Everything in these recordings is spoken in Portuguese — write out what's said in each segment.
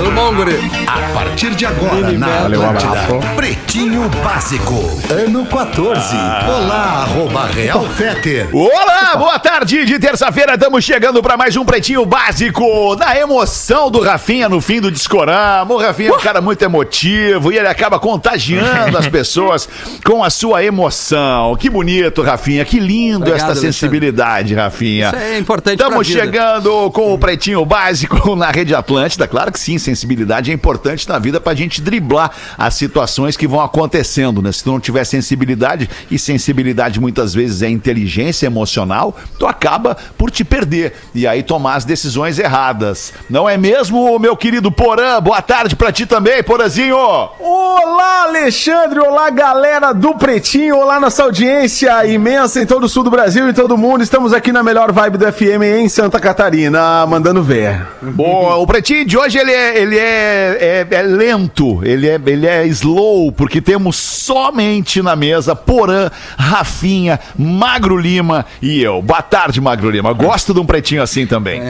Tudo bom, guri? A partir de agora, na Atlântida, Pretinho Básico, ano 14. Olá, arroba Real Feter. Olá, boa tarde de terça-feira, estamos chegando para mais um Pretinho Básico, na emoção do Rafinha no fim do Discorama. O Rafinha é um cara muito emotivo e ele acaba contagiando as pessoas com a sua emoção. Que bonito, Rafinha, que lindo Obrigado, esta sensibilidade, Rafinha. Isso é importante Estamos chegando com o Pretinho Básico na Rede Atlântida. Claro que sim, sensibilidade é importante na vida pra gente driblar as situações que vão acontecendo, né? Se tu não tiver sensibilidade, e sensibilidade muitas vezes é inteligência emocional, tu acaba por te perder e aí tomar as decisões erradas. Não é mesmo, meu querido Porã? Boa tarde pra ti também, Porazinho! Olá, Alexandre! Olá, galera do Pretinho! Olá, nossa audiência imensa em todo o sul do Brasil e todo mundo. Estamos aqui na melhor vibe do FM em Santa Catarina, mandando ver. Boa, o Pretinho de hoje ele é, ele é, é- é lento, ele é, ele é slow, porque temos somente na mesa Porã, Rafinha, Magro Lima e eu. Boa tarde, Magro Lima. Gosto de um pretinho assim também.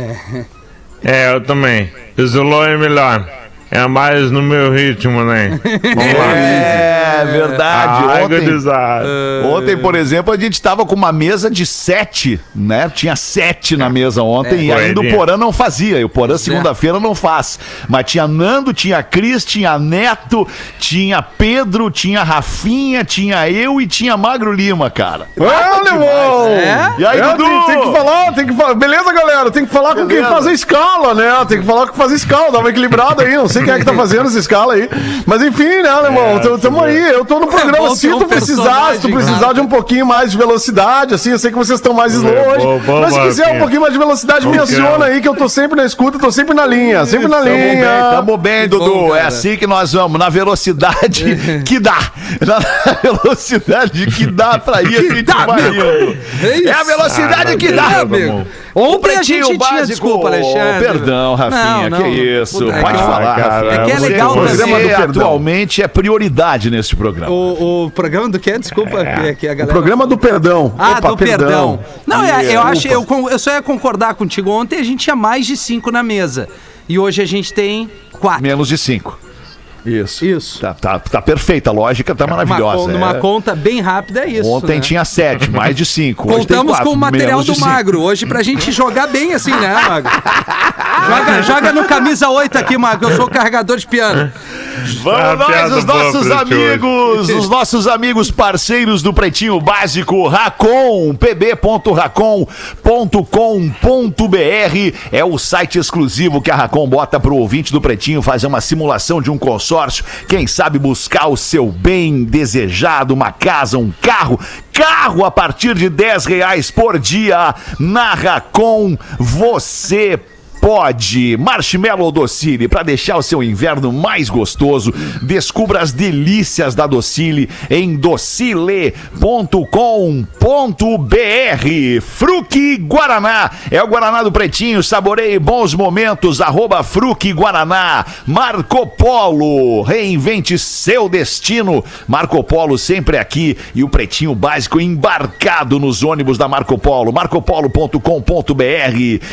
É, eu também. Isolou é melhor. É mais no meu ritmo, né? Vamos lá. É verdade. Ai, Ontem, gurizada. ontem, por exemplo, a gente estava com uma mesa de sete, né? Tinha sete na mesa ontem e ainda o. Porã não fazia. E o Porã segunda-feira não faz. Mas tinha Nando, tinha Cris, tinha Neto, tinha Pedro, tinha Rafinha, tinha eu e tinha Magro Lima, cara. Ah, Lemão! É? E aí, É, Dudu? tem, tem que falar, tem que falar. Beleza, galera? Tem que falar com quem Beleza. faz a escala, né? Tem que falar com quem faz a escala, dá uma equilibrada aí. Não sei quem é que tá fazendo essa escala aí. Mas enfim, né, Alemão? Tamo, tamo aí. Eu tô no programa. bom se tu um precisar, se tu precisar cara. de um pouquinho mais de velocidade, assim, eu sei que vocês estão mais slow É, hoje. bom, bom, mas se quiser um pouquinho mais de velocidade, me aciona aí, que eu tô sempre na escuta, tô sempre na linha. Sempre na Tamo bem, linha. tamo bem, Dudu. bom, é assim que nós vamos, na velocidade que dá. Na velocidade que dá pra ir, a gente vai indo. É a velocidade Ah, que meu dá, amor. Ontem a gente tinha básico. desculpa, Alexandre. Perdão, Rafinha, Não, que não. isso. Puta, Pode é que- falar, cara, Rafinha. é que é Você- legal você também. do perdão. atualmente é prioridade nesse programa. O, o programa do que? Desculpa, que, que a galera... Programa do perdão. Ah, Opa, do perdão. Não, é, eu, Desculpa. acho, eu, eu só ia concordar contigo. Ontem a gente tinha mais de cinco na mesa. E hoje a gente tem quatro. Menos de cinco. Isso. Isso. Tá, tá, tá perfeita, a lógica tá Uma, maravilhosa. con- numa é. conta bem rápida é isso. Ontem né? tinha sete, mais de cinco. Contamos quatro, com o material do cinco. Magro hoje pra gente jogar bem assim, né, Magro? Joga, joga no camisa 8 aqui, Magro. Eu sou carregador de piano. Vamos Ah, nós, os nossos amigos, os nossos amigos parceiros do Pretinho Básico, Racon, pb.racon.com.br é o site exclusivo que a Racon bota pro ouvinte do Pretinho fazer uma simulação de um consórcio, quem sabe buscar o seu bem desejado, uma casa, um carro, carro a partir de 10 reais por dia. Na Racon, você Pode. Marshmallow Docile, para deixar o seu inverno mais gostoso. Descubra as delícias da Docile em docile.com.br. Fruque Guaraná. É o Guaraná do Pretinho. Saboreie bons momentos. Arroba Fruque Guaraná. Marco Polo. Reinvente seu destino. Marco Polo sempre aqui. E o Pretinho Básico embarcado nos ônibus da Marco Polo. marcopolo.com.br.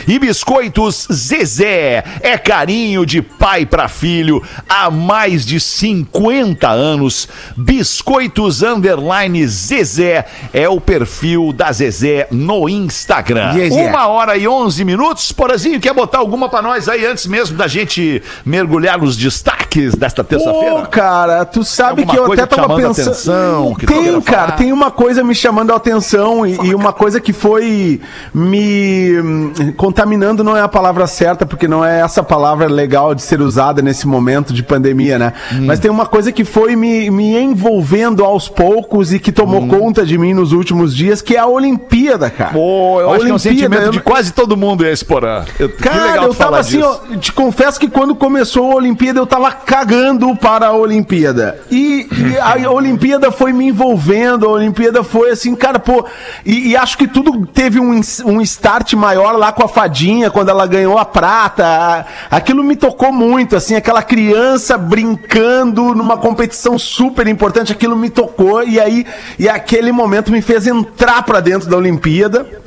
E biscoitos Zezé. É carinho de pai para filho há mais de 50 anos. Biscoitos Underline Zezé é o perfil da Zezé no Instagram. Zezé. Uma hora e 11 minutos. Porazinho, quer botar alguma pra nós aí antes mesmo da gente mergulhar nos destaques desta Pô, terça-feira? cara, tu sabe que eu até tava pensando. atenção, tem, cara, tem uma coisa me chamando a atenção e, e uma coisa que foi me hum, contaminando não é a palavra certa, porque não é essa palavra legal de ser usada nesse momento de pandemia, né? Hum. Mas tem uma coisa que foi me, me envolvendo aos poucos e que tomou Hum. conta de mim nos últimos dias, que é a Olimpíada, cara. Pô, eu A acho que é um Olimpíada, sentimento eu- de quase todo mundo esse, porã. Eu- Cara, eu tava assim, ó, te confesso que quando começou a Olimpíada, eu tava cagando para a Olimpíada. E, e a Olimpíada foi me envolvendo, a Olimpíada foi assim, cara, pô. E, e acho que tudo teve um, um start maior lá com a Fadinha, quando ela ganhou a prata. Aquilo me tocou muito, assim, aquela criança brincando numa competição super importante, aquilo me tocou. E aí, e aquele momento me fez entrar pra dentro da Olimpíada.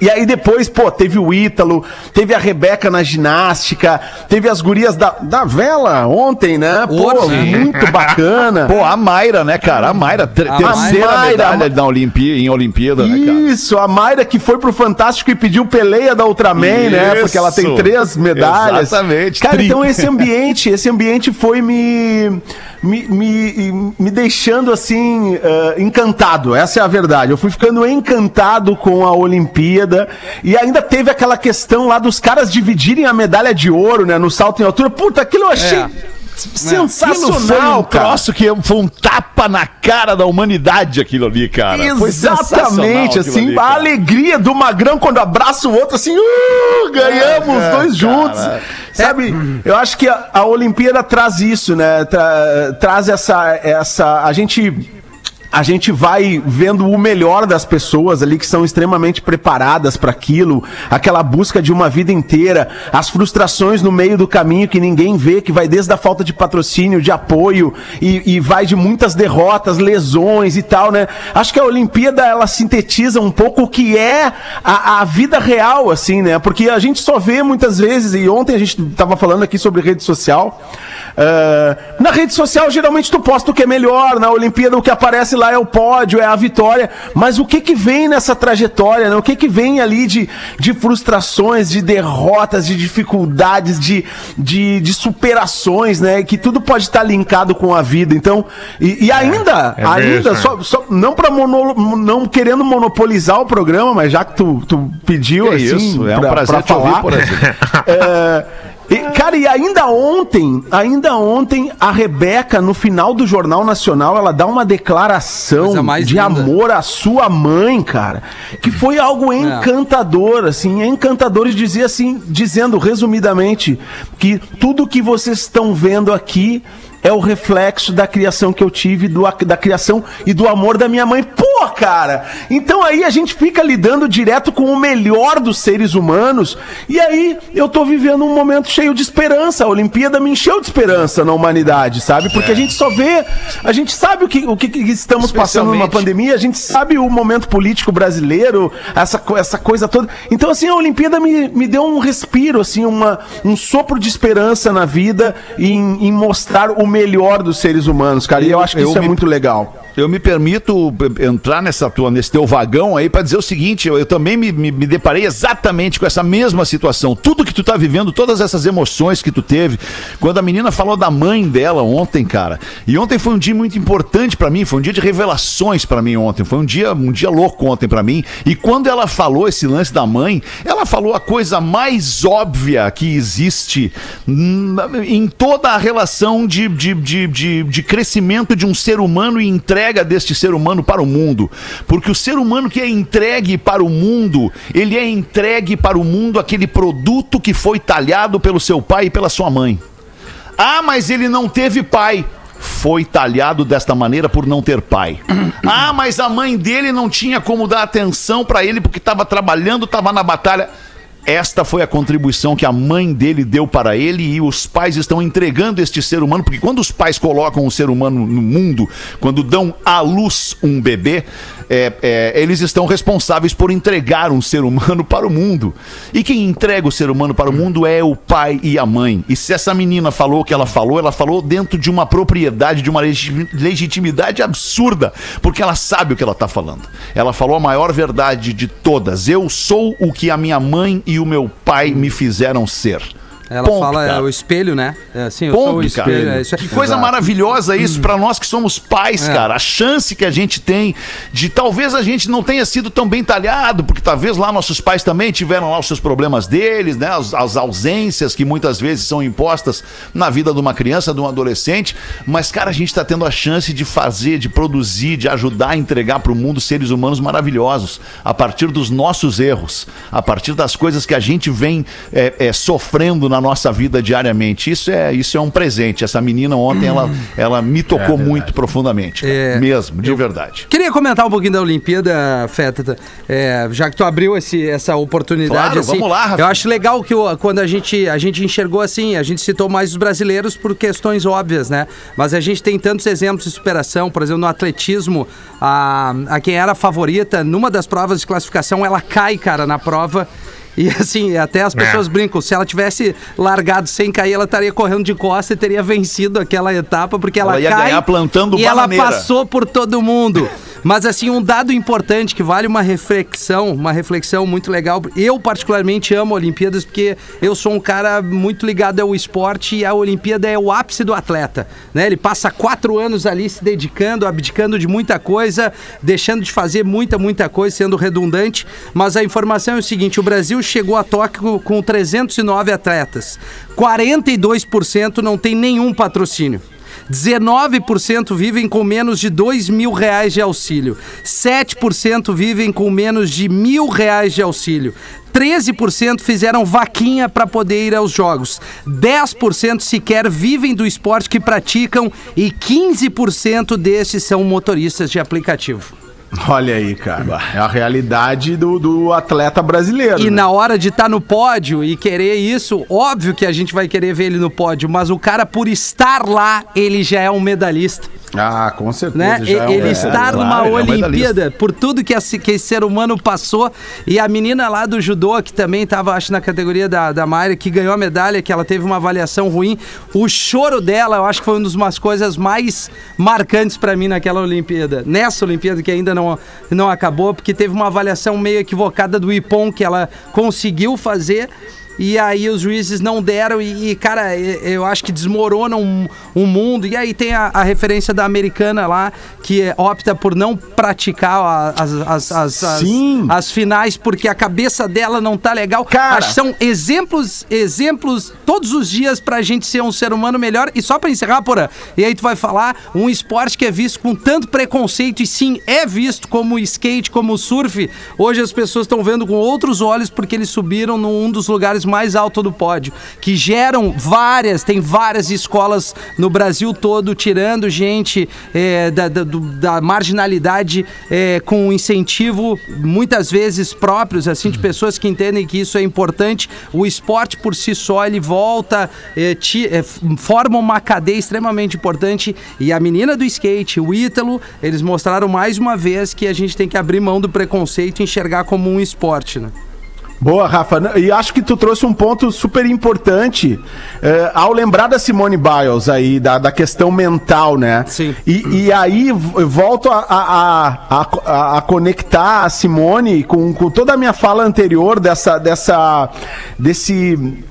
E aí depois, pô, teve o Ítalo, teve a Rebeca na ginástica, teve as gurias da, da vela ontem, né? Pô, muito bacana. Pô, a Mayra, né, cara? A Mayra, ter- A terceira Mayra, medalha na Olimpí em Olimpíada, né, cara? Isso, a Mayra que foi pro Fantástico e pediu peleia da Ultraman, né? Porque ela tem Isso. três medalhas. Exatamente, Cara, tri. então esse ambiente, esse ambiente foi me me, me, me deixando assim eh, encantado. Essa é a verdade. Eu fui ficando encantado com a Olimpíada e ainda teve aquela questão lá dos caras dividirem a medalha de ouro, né, no salto em altura. Puta, aquilo eu achei É. sensacional, foi um cara. troço que foi um tapa na cara da humanidade aquilo ali, cara. Exatamente, assim, ali, a cara. alegria do Magrão quando abraça o outro, assim, uh, ganhamos É, dois cara. juntos. Sabe, eu acho que a, a Olimpíada traz isso, né? Tra- traz essa, essa. A gente. A gente vai vendo o melhor das pessoas ali que são extremamente preparadas para aquilo, aquela busca de uma vida inteira, as frustrações no meio do caminho que ninguém vê, que vai desde a falta de patrocínio, de apoio e, e vai de muitas derrotas, lesões e tal, né? Acho que a Olimpíada ela sintetiza um pouco o que é a, a vida real, assim, né? Porque a gente só vê muitas vezes, e ontem a gente tava falando aqui sobre rede social. ah, na rede social, geralmente tu posta o que é melhor, na Olimpíada o que aparece lá é o pódio, é a vitória. Mas o que que vem nessa trajetória, né? O que que vem ali de, de frustrações, de derrotas, de dificuldades, de, de, de superações, né? Que tudo pode estar linkado com a vida. Então, e, e ainda, é bem ainda, só, só- não para não querendo monopolizar o programa, mas já que tu, tu pediu Que assim, isso, é um pra- prazer pra te ouvir, falar. por exemplo. É, e, cara, e ainda ontem, ainda ontem, a Rebeca, no final do Jornal Nacional, ela dá uma declaração de linda. amor à sua mãe, cara, que foi algo encantador, assim, encantador e dizia assim, dizendo resumidamente que tudo que vocês estão vendo aqui é o reflexo da criação que eu tive, do, da criação e do amor da minha mãe. Pô, cara! Então aí a gente fica lidando direto com o melhor dos seres humanos. E aí eu tô vivendo um momento cheio de esperança. A Olimpíada me encheu de esperança na humanidade, sabe? Porque a gente só vê, a gente sabe o que, o que que estamos passando numa pandemia, a gente sabe o momento político brasileiro, essa, essa coisa toda. Então, assim, a Olimpíada me, me deu um respiro, assim, uma, um sopro de esperança na vida em, em mostrar o melhor dos seres humanos, cara. E eu acho que Eu isso é me- muito legal. Eu me permito entrar nessa tua, nesse teu vagão aí para dizer o seguinte: eu, eu também me, me- me deparei exatamente com essa mesma situação. Tudo que tu tá vivendo, todas essas emoções que tu teve. Quando a menina falou da mãe dela ontem, cara. E ontem foi um dia muito importante para mim, foi um dia de revelações para mim ontem. Foi um dia, um dia louco ontem para mim. E quando ela falou esse lance da mãe, ela falou a coisa mais óbvia que existe em toda a relação de, de, de, de, de crescimento de um ser humano e entrega deste ser humano para o mundo. Porque o ser humano que é entregue para o mundo, ele é entregue para o mundo aquele produto que foi talhado pelo seu pai e pela sua mãe. Ah, mas ele não teve pai. Foi talhado desta maneira por não ter pai. Ah, mas a mãe dele não tinha como dar atenção para ele porque estava trabalhando, estava na batalha. Esta foi a contribuição que a mãe dele deu para ele e os pais estão entregando este ser humano, porque quando os pais colocam um ser humano no mundo, quando dão à luz um bebê, é, é, eles estão responsáveis por entregar um ser humano para o mundo. E quem entrega o ser humano para o mundo é o pai e a mãe. E se essa menina falou o que ela falou, ela falou dentro de uma propriedade, de uma legi- legitimidade absurda, porque ela sabe o que ela está falando. Ela falou a maior verdade de todas. Eu sou o que a minha mãe e o meu pai me fizeram ser. Ela Ponto, fala é, cara. o espelho, né? É assim, eu sou o Ponto, espelho. cara. é isso. Que coisa Exato. maravilhosa isso pra nós que somos pais, É. cara. A chance que a gente tem de talvez a gente não tenha sido tão bem talhado, porque talvez lá nossos pais também tiveram lá os seus problemas deles, né? As, as ausências que muitas vezes são impostas na vida de uma criança, de um adolescente. Mas, cara, a gente tá tendo a chance de fazer, de produzir, de ajudar a entregar pro mundo seres humanos maravilhosos a partir dos nossos erros, a partir das coisas que a gente vem é, é, sofrendo na nossa vida diariamente. Isso é, isso é um presente. Essa menina ontem, ela, ela me tocou muito profundamente. É. Mesmo, de verdade. Queria comentar um pouquinho da Olimpíada, Feta, é, já que tu abriu esse, essa oportunidade. Claro, assim, vamos lá, Rafa. Eu acho legal que quando a gente, a gente enxergou assim, a gente citou mais os brasileiros por questões óbvias, né? Mas a gente tem tantos exemplos de superação, por exemplo, no atletismo, a, a quem era a favorita, numa das provas de classificação, ela cai, cara, na prova. E assim, até as pessoas brincam, se ela tivesse largado sem cair, ela estaria correndo de costa e teria vencido aquela etapa, porque ela, Ela ia cai ganhar plantando e ela bananeira. passou por todo mundo. Mas assim, um dado importante que vale uma reflexão, uma reflexão muito legal. Eu particularmente amo Olimpíadas porque eu sou um cara muito ligado ao esporte e a Olimpíada é o ápice do atleta, né? Ele passa quatro anos ali se dedicando, abdicando de muita coisa, deixando de fazer muita, muita coisa, sendo redundante. Mas a informação é o seguinte: o Brasil chegou a Tóquio com 309 atletas, 42% não tem nenhum patrocínio. 19% vivem com menos de dois mil reais de auxílio. 7% vivem com menos de mil reais de auxílio. 13% fizeram vaquinha para poder ir aos jogos. 10% sequer vivem do esporte que praticam e 15% destes são motoristas de aplicativo. Olha aí, cara. É a realidade do, do atleta brasileiro. E né? na hora de estar no pódio e querer isso, óbvio que a gente vai querer ver ele no pódio, mas o cara, por estar lá, ele já é um medalhista. Ah, com certeza. né? é ele é, estar claro, numa ele é Olimpíada, por tudo que esse, que esse ser humano passou. E a menina lá do judô, que também estava, acho, na categoria da, da Mayra, que ganhou a medalha, que ela teve uma avaliação ruim. O choro dela, eu acho que foi uma das coisas mais marcantes para mim naquela Olimpíada. Nessa Olimpíada que ainda não, não acabou, porque teve uma avaliação meio equivocada do Ipon que ela conseguiu fazer. E aí os juízes não deram e, e, cara, eu acho que desmorona um, um mundo. E aí tem a, a referência da americana lá, que é- opta por não praticar a- as, as, as, as, Sim. as finais porque a cabeça dela não tá legal. Cara. Acho que são exemplos, exemplos todos os dias pra gente ser um ser humano melhor. E só pra encerrar, Porã, e aí tu vai falar, um esporte que é visto com tanto preconceito, e sim, é visto como skate, como o surf. Hoje as pessoas estão vendo com outros olhos porque eles subiram num dos lugares mais altos do pódio, que geram várias, tem várias escolas no Brasil todo tirando gente é, da, da- da marginalidade é, com incentivo, muitas vezes próprios, assim, de pessoas que entendem que isso é importante. O esporte por si só, ele volta, é, ti- forma uma cadeia extremamente importante. E a menina do skate, o Ítalo, eles mostraram mais uma vez que a gente tem que abrir mão do preconceito e enxergar como um esporte, né? Boa, Rafa. E acho que tu trouxe um ponto super importante eh, ao lembrar da Simone Biles aí, da, da questão mental, né? Sim. E, e aí volto a, a, a, a- conectar a Simone com, com toda a minha fala anterior dessa, dessa, desse,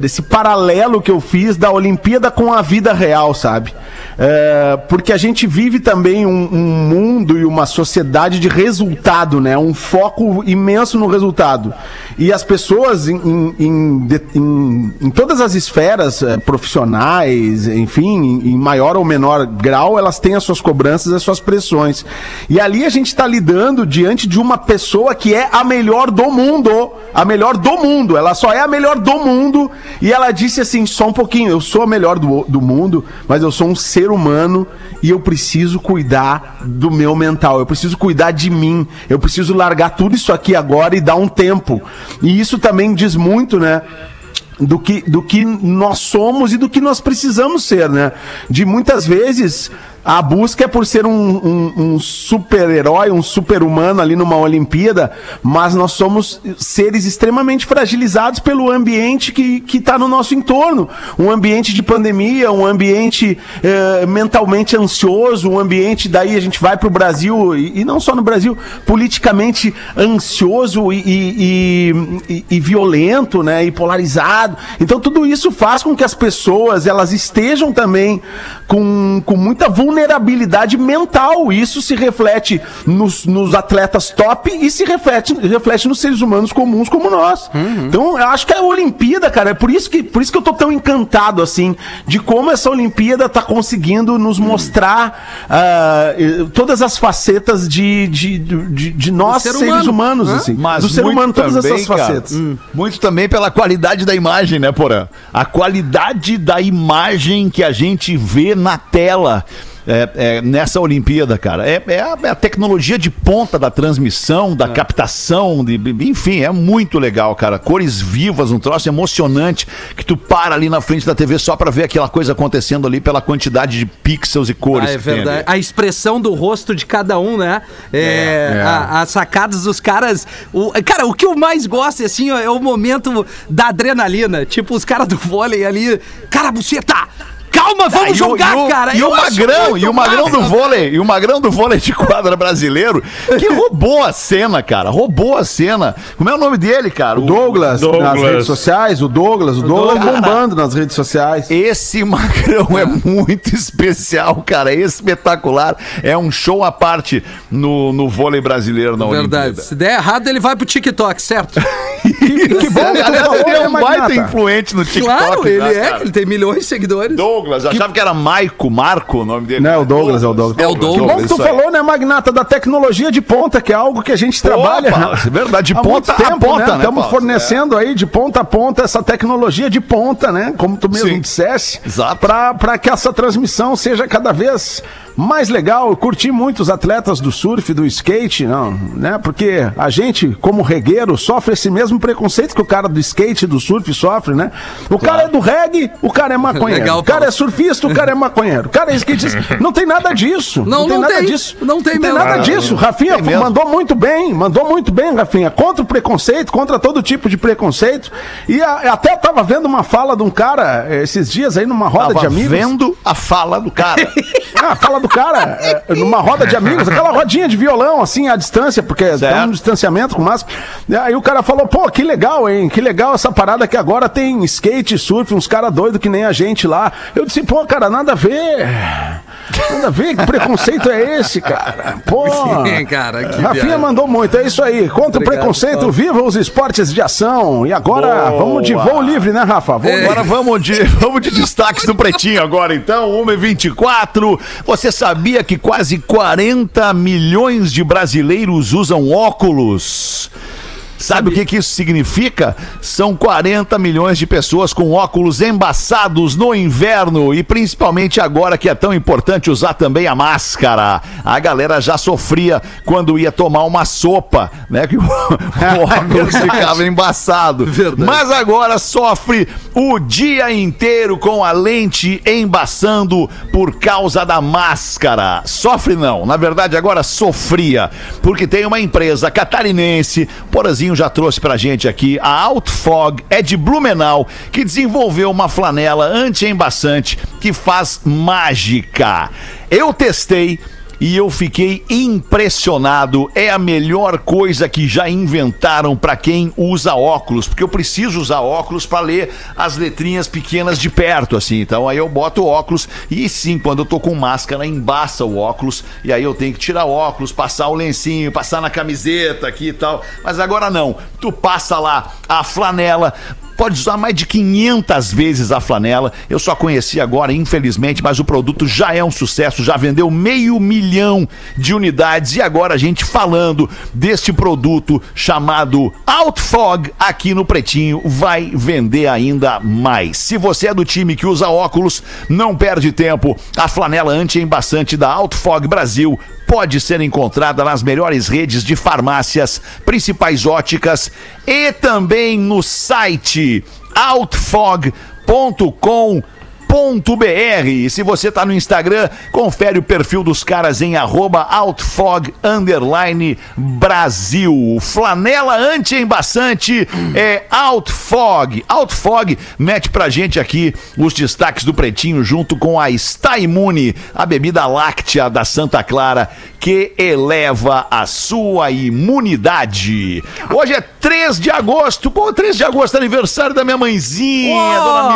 desse paralelo que eu fiz da Olimpíada com a vida real, sabe? Eh, porque a gente vive também um, um mundo e uma sociedade de resultado, né? Um foco imenso no resultado. E as pessoas em, em, em, em- todas as esferas eh, profissionais, enfim, em maior ou menor grau, elas têm as suas cobranças, as suas pressões. E ali a gente está lidando diante de uma pessoa que é a melhor do mundo. A melhor do mundo. Ela só é a melhor do mundo. E ela disse assim: só um pouquinho, eu sou a melhor do, do mundo, mas eu sou um ser humano e eu preciso cuidar do meu mental. Eu preciso cuidar de mim. Eu preciso largar tudo isso aqui agora e dar um tempo. E isso também diz muito, né? do que, do que nós somos e do que nós precisamos ser, né? De muitas vezes A busca é por ser um, um, um super-herói, um super-humano ali numa Olimpíada, mas nós somos seres extremamente fragilizados pelo ambiente que está no nosso entorno. Um ambiente de pandemia, um ambiente eh, mentalmente ansioso, um ambiente, daí a gente vai para o Brasil, e, e, não só no Brasil, politicamente ansioso e, e, e, violento, né? E polarizado. Então tudo isso faz com que as pessoas elas estejam também com, com muita vulnerabilidade mental. Isso se reflete nos, nos atletas top e se reflete, reflete nos seres humanos comuns como nós. Uhum. Então, eu acho que a Olimpíada, cara, é por isso, que, por isso que eu tô tão encantado, assim, de como essa Olimpíada tá conseguindo nos mostrar uh, todas as facetas de, de, de, de nós, ser seres humano. humanos, Hã? assim. Mas do ser humano, todas também, essas facetas. Cara, hum. Muito também pela qualidade da imagem, né, Porã? A qualidade da imagem que a gente vê na tela é, é, nessa Olimpíada, cara. É, é, a, é, a, tecnologia de ponta da transmissão, da é. captação, de, enfim, é muito legal, cara. Cores vivas, um troço emocionante que tu para ali na frente da TV só para ver aquela coisa acontecendo ali pela quantidade de pixels e cores. Ah, é verdade. A expressão do rosto de cada um, né? É, a, as sacadas dos caras. O, cara, o que eu mais gosto assim, é o momento da adrenalina. Tipo, os caras do vôlei ali. Cara, buceta! Calma, vamos ah, jogar, o, cara. E o Magrão, e o Magrão do vôlei, e o Magrão do vôlei de quadra brasileiro, que roubou a cena, cara. Roubou a cena. Como é o nome dele, cara? O Douglas, Douglas. nas redes sociais, o Douglas, o, o Douglas cara, bombando nas redes sociais. Esse Magrão é muito especial, cara. É espetacular. É um show à parte no, no vôlei brasileiro na Verdade. Olimpíada. Se der errado, ele vai pro TikTok, certo? que, que bom, aliás, ele é um baita influente no TikTok. Claro, ele né, é, ele tem milhões de seguidores. Douglas Douglas. Eu achava que era Maico, Marco o nome dele. Não, é o Douglas, é o Douglas. É o Douglas. Que bom que tu falou, né, Magnata, da tecnologia de ponta, que é algo que a gente trabalha. Opa, é verdade, de ponta tempo, a ponta, né? Estamos né, fornecendo é. aí de ponta a ponta essa tecnologia de ponta, né? Como tu mesmo Sim. dissesse. Exato. Para que essa transmissão seja cada vez mais legal. Eu curti muito os atletas do surf, do skate, não, né? Porque a gente, como regueiro, sofre esse mesmo preconceito que o cara do skate e do surf sofre, né? O claro. cara é do reggae, o cara é maconheiro. Legal, o cara é surfista, o cara é maconheiro. O cara é skatista. Não tem nada disso. Não, não tem não nada tem, disso. Não tem, não tem nada disso. Rafinha mandou muito bem, mandou muito bem, Rafinha. Contra o preconceito, contra todo tipo de preconceito. E a, até tava vendo uma fala de um cara eh, esses dias aí numa roda tava de amigos. vendo a fala do cara. ah, a fala do do cara, é, numa roda de amigos, aquela rodinha de violão, assim, à distância, porque tem um distanciamento com máscara. Aí o cara falou, pô, que legal, hein? Que legal essa parada que agora tem skate, surf, uns caras doidos que nem a gente lá. Eu disse, pô, cara, nada a ver. Nada a ver, que preconceito é esse, cara? Pô. cara, que Rafinha viagem. mandou muito, é isso aí. Contra Obrigado, o preconceito, Paulo. viva os esportes de ação. E agora, Boa. vamos de voo livre, né, Rafa? Vamos, é. Agora vamos de, vamos de destaques do Pretinho agora, então. 1h24. Você sabia que quase 40 milhões de brasileiros usam óculos? Sabe o que, que isso significa? São 40 milhões de pessoas com óculos embaçados no inverno e principalmente agora que é tão importante usar também a máscara. A galera já sofria quando ia tomar uma sopa, né? Que o, o óculos é ficava embaçado. Verdade. Mas agora sofre o dia inteiro com a lente embaçando por causa da máscara. Sofre não, na verdade agora sofria, porque tem uma empresa catarinense, por exemplo, já trouxe pra gente aqui. A Outfog é de Blumenau, que desenvolveu uma flanela anti-embaçante que faz mágica. Eu testei e eu fiquei impressionado. É a melhor coisa que já inventaram para quem usa óculos, porque eu preciso usar óculos para ler as letrinhas pequenas de perto, assim. Então aí eu boto óculos e sim, quando eu tô com máscara, embaça o óculos e aí eu tenho que tirar o óculos, passar o lencinho, passar na camiseta aqui e tal. Mas agora não. Tu passa lá a flanela, pode usar mais de 500 vezes a flanela. Eu só conheci agora, infelizmente, mas o produto já é um sucesso, já vendeu meio milhão de unidades. E agora a gente falando deste produto chamado Outfog aqui no Pretinho, vai vender ainda mais. Se você é do time que usa óculos, não perde tempo. A flanela anti-embaçante da Outfog Brasil pode ser encontrada nas melhores redes de farmácias, principais óticas e também no site outfog.com.br E se você tá no Instagram, confere o perfil dos caras em arroba outfog underline Brasil. Flanela anti-embaçante é Outfog. Outfog mete pra gente aqui os destaques do Pretinho junto com a Está Imune, a bebida láctea da Santa Clara que eleva a sua imunidade. Hoje é 3 de agosto. Pô, 3 de agosto, aniversário da minha mãezinha, Oh, dona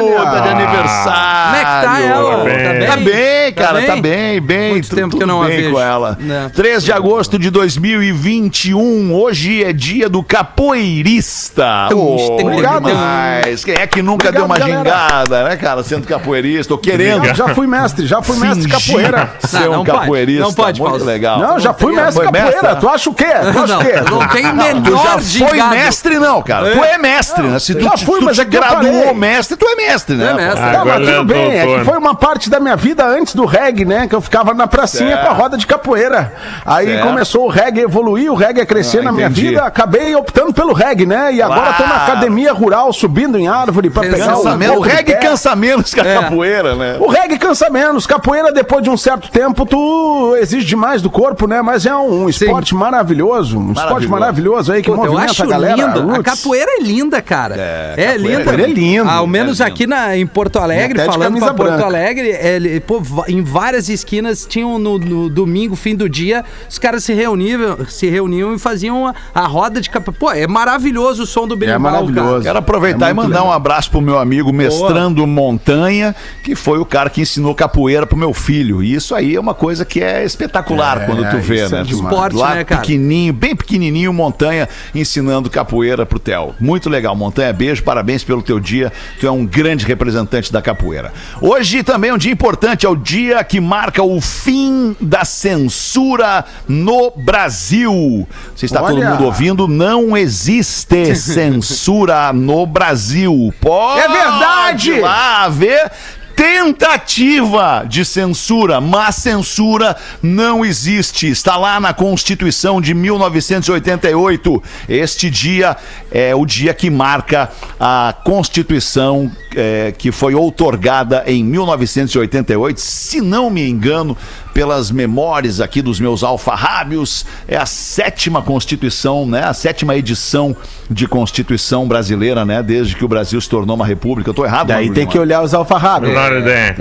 Milu, olha. tá de aniversário. Como é que tá ela? Tá bem? Tá bem, cara, Tá tá bem? bem, bem. Muito tu- tempo que eu não a bem vejo. com ela. Né. 3 de agosto de 2021. Hoje é dia do capoeirista. Oh, Obrigado. demais. Quem é que nunca Obrigado, deu uma galera. gingada, né, cara? Sendo capoeirista ou querendo. Já fui mestre, já fui mestre de fingir capoeira. Ser Não, um não pode, capoeirista. não pode, Muito Paulo. legal. Não, já fui mestre capoeira. mestre? Tu acha o quê? Tu acha Não, o quê? não tem menor foi mestre, não, cara. Tu é mestre, né? Se tu, Já fui, tu mas te é graduou mestre, tu é mestre, né? É pô? mestre. Tá, mas Agora tudo é bem, é que foi uma parte da minha vida antes do reggae, né? Que eu ficava na pracinha Certo. com a roda de capoeira. Aí Certo. começou o reggae a evoluir, o reggae a crescer Ah, na minha entendi. vida, acabei optando pelo reggae, né? E agora tô na Claro. academia rural, subindo em árvore pra pegar Cansa o, menos. O reggae cansa menos que a É. capoeira, né? O reggae cansa menos. Capoeira, depois de um certo tempo, tu exige demais do corpo, né? Mas é um esporte maravilhoso. Um esporte Maravilhoso. maravilhoso aí que eu movimenta acho lindo. A capoeira é linda, cara. É, linda. capoeira é lindo. Ao menos É lindo. aqui na, em Porto Alegre, falando pra Porto branca. Alegre, é, pô, em várias esquinas tinham no, no domingo, fim do dia, os caras se reuniam, se reuniam e faziam a, a roda de capoeira. Pô, é maravilhoso o som do berimbau, maravilhoso. Quero aproveitar É e mandar legal. um abraço pro meu amigo Mestrando Montanha, que foi o cara que ensinou capoeira pro meu filho. E isso aí é uma coisa que é espetacular quando tu vê, isso é né? demais. Esporte, Lá né, cara? pequenininho, bem pequenininho, Montanha ensinando capoeira pro Theo. Muito legal, Montanha. Beijo, parabéns pelo teu dia. Tu é um grande representante da capoeira. Hoje também é um dia importante, é o dia que marca o fim da censura no Brasil. Se está todo Olha. mundo ouvindo, não existe censura no Brasil. Pode É verdade! lá ver tentativa de censura, mas censura não existe. Está lá na Constituição de 1988. Este dia é o dia que marca a Constituição é, que foi outorgada em 1988, se não me engano, pelas memórias aqui dos meus alfarrábios, é a sétima Constituição, né? A sétima edição de Constituição brasileira, né? Desde que o Brasil se tornou uma república. Eu tô errado, Daí Manu tem que olhar os alfarrábios. Menor ideia.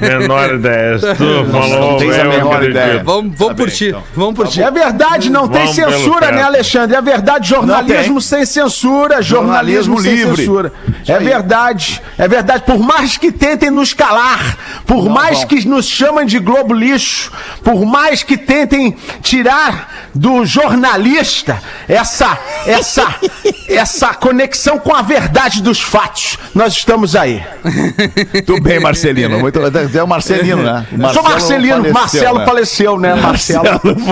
Menor ideia. Se tu falou, não tens a menor ideia. Vamos, vamos Tá por bem, ti. então. Vamos por ti. É verdade, não tem Vamos pelo censura, né, Alexandre? É verdade, jornalismo Não sem censura, jornalismo, Jornalismo sem livre. censura. É verdade, é verdade. Por mais que tentem nos calar, por mais vão. que nos chamem de globo lixo, por mais que tentem tirar do jornalista essa, essa, essa conexão com a verdade dos fatos, nós estamos aí. Tudo bem, Marcelino. Muito É o Marcelino, né? O Eu Sou Marcelino, faleceu, Marcelo né? faleceu, né? Marcelo.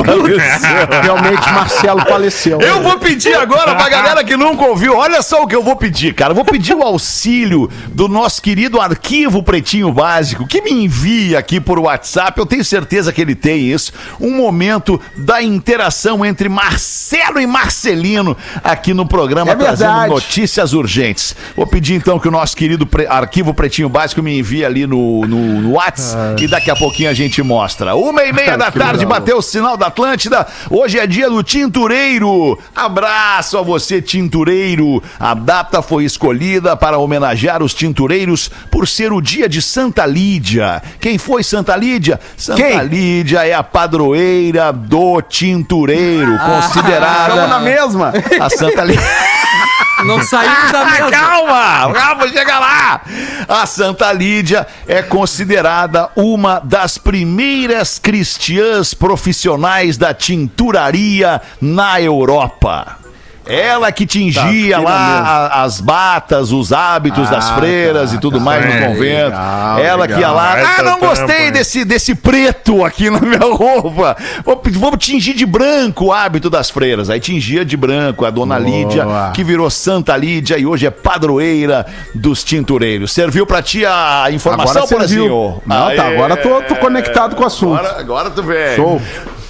faleceu. Realmente, Marcelo faleceu. Eu vou pedir agora pra galera que nunca ouviu. Olha só o que eu vou pedir, cara. Eu vou pedir o auxílio do nosso querido arquivo Pretinho Básico, que me envia aqui por WhatsApp. Eu tenho certeza que ele tem isso. Um momento da interação entre Marcelo e Marcelino aqui no programa, É trazendo notícias urgentes. Vou pedir então que o nosso querido pre- arquivo Pretinho Básico me envie ali no, no, no WhatsApp e daqui a pouquinho a gente mostra. Uma e meia da tarde, bateu o sinal da Atlântida. Hoje é dia do tintureiro. Abraço a você, tintureiro. A data foi escolhida para homenagear os tintureiros por ser o dia de Santa Lídia. Quem foi Santa Lídia? Santa Quem? Lídia é a padroeira do tintureiro, na considerada mesma. a Santa Lídia. Não saímos da mesa. Calma, calma, chega lá. A Santa Lídia é considerada uma das primeiras cristãs profissionais da tinturaria na Europa. Ela que tingia Tá, lá a- as batas, os hábitos das Ah, freiras tá, e tudo tá. mais no convento. legal, Ela que ia legal. lá. Ah, não gostei desse, desse preto aqui na minha roupa. Vou, vou tingir de branco o hábito das freiras. Aí tingia de branco a dona Boa. Lídia, que virou Santa Lídia e hoje é padroeira dos tintureiros. Serviu pra ti a informação. Porazinho? Não, tá, Aê. agora tô- tô conectado com o assunto. Agora, agora tu vem. Show.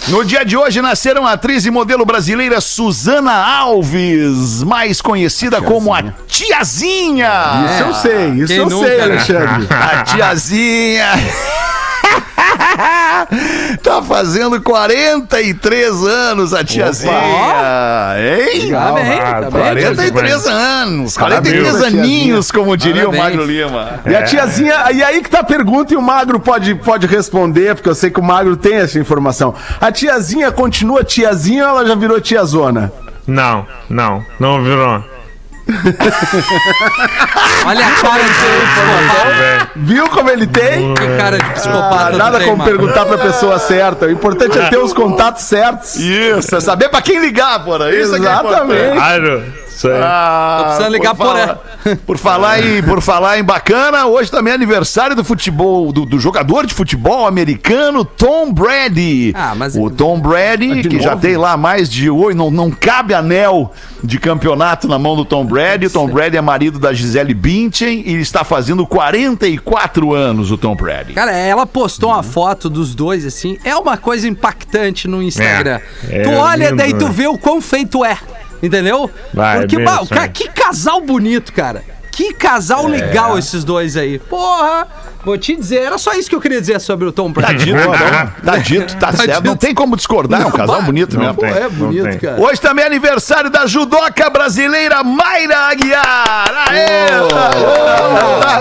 No dia de hoje nasceram a atriz e modelo brasileira Suzana Alves, mais conhecida como a Tiazinha. Isso eu sei, isso Quem eu nunca, sei, né? Alexandre. A Tiazinha. tá fazendo 43 anos a Tiazinha. Hein? Tá bem, tá bem. 43 anos, 43 Parabéns, aninhos, como diria o Parabéns. Magro Lima. E a tiazinha, e aí que tá a pergunta e o Magro pode, pode responder, porque eu sei que o Magro tem essa informação. A tiazinha continua tiazinha ou ela já virou tiazona? Não, não, não virou. Olha a cara de psicopata. Viu como ele tem? Que cara de Ah, psicopata. tu nada tem, como Magro. perguntar pra pessoa certa. O importante é ter os contatos certos. Isso, é saber pra quem ligar, porra. Isso aqui é Exatamente. importante. Claro, isso aí. Ah, Tô precisando ligar por por falar, por falar em por falar em bacana, hoje também é aniversário do futebol do, do jogador de futebol americano Tom Brady. Ah, mas- o Tom Brady de que já novo? tem lá mais de oito, não, não cabe anel de campeonato na mão do Tom Brady. O Tom Brady é marido da Gisele Bündchen e está fazendo 44 anos o Tom Brady. Cara, ela postou uma foto dos dois, assim. É uma coisa impactante no Instagram. É, é tu olha, lindo, daí tu né? vê o quão feito é. Entendeu? Vai, Porque, bah, o isso ca- aí. que casal bonito, cara. Que casal legal esses dois aí. Porra, vou te dizer, era só isso que eu queria dizer sobre o Tom Tá Brady. dito, então. Tá dito, tá, certo. Não dito. tem como discordar, é um casal pá. bonito Não mesmo. tem, é não bonito, cara. Hoje também é aniversário da judoca brasileira Mayra Aguiar. Aê!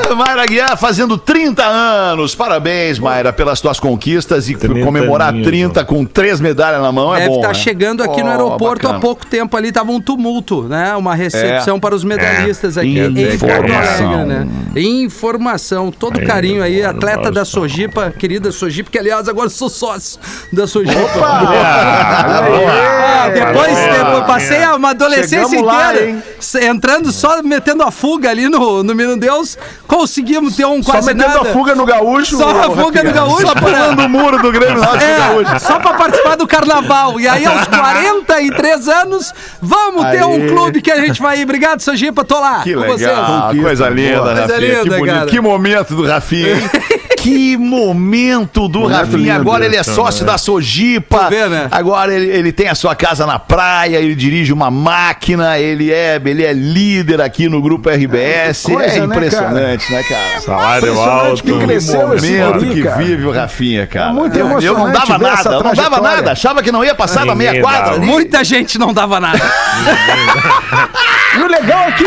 Tá, Mayra Aguiar fazendo 30 anos. Parabéns, Mayra, pelas tuas conquistas e por 30 comemorar aninhos, 30 com três medalhas na mão é Deve bom. estar né? chegando aqui no Oh, aeroporto bacana. há pouco tempo ali, tava um tumulto, né? Uma recepção É. para os medalhistas aqui É. Alegre, Informação. né? Informação, todo Aí, carinho aí, atleta da. Sojipa, querida Sojipa, que aliás agora eu sou sócio da Sojipa. Ah, depois, depois passei uma adolescência Chegamos lá, inteira s- entrando só metendo a fuga ali no, no Menino Deus, conseguimos ter um Só quase metendo nada. a fuga no gaúcho. Só a fuga no gaúcho. Só pulando o muro do Grêmio É, só pra participar do carnaval. E aí, aos 43 anos, vamos ter um clube que a gente vai ir. Obrigado, Sojipa, tô lá Que com legal, vocês. Conquista, coisa linda, boa. Coisa Rafinha, que linda, bonito. cara. Que momento do Rafinha, hein? que momento do Momento Rafinha. lindo, Agora ele é sócio né? da Sojipa. Vê, né? Agora ele, ele tem a sua casa na praia, ele dirige uma máquina, ele é, ele é líder aqui no grupo RBS. coisa, é né, impressionante, né, cara? Salário Impressionante alto. que cresceu esse momento guri, que cara. vive o Rafinha, cara. É muito eu, eu não emocionante dava nada, eu não dava nada. Achava que não ia passar da meia quadra. Muita gente não dava nada. E o legal é que,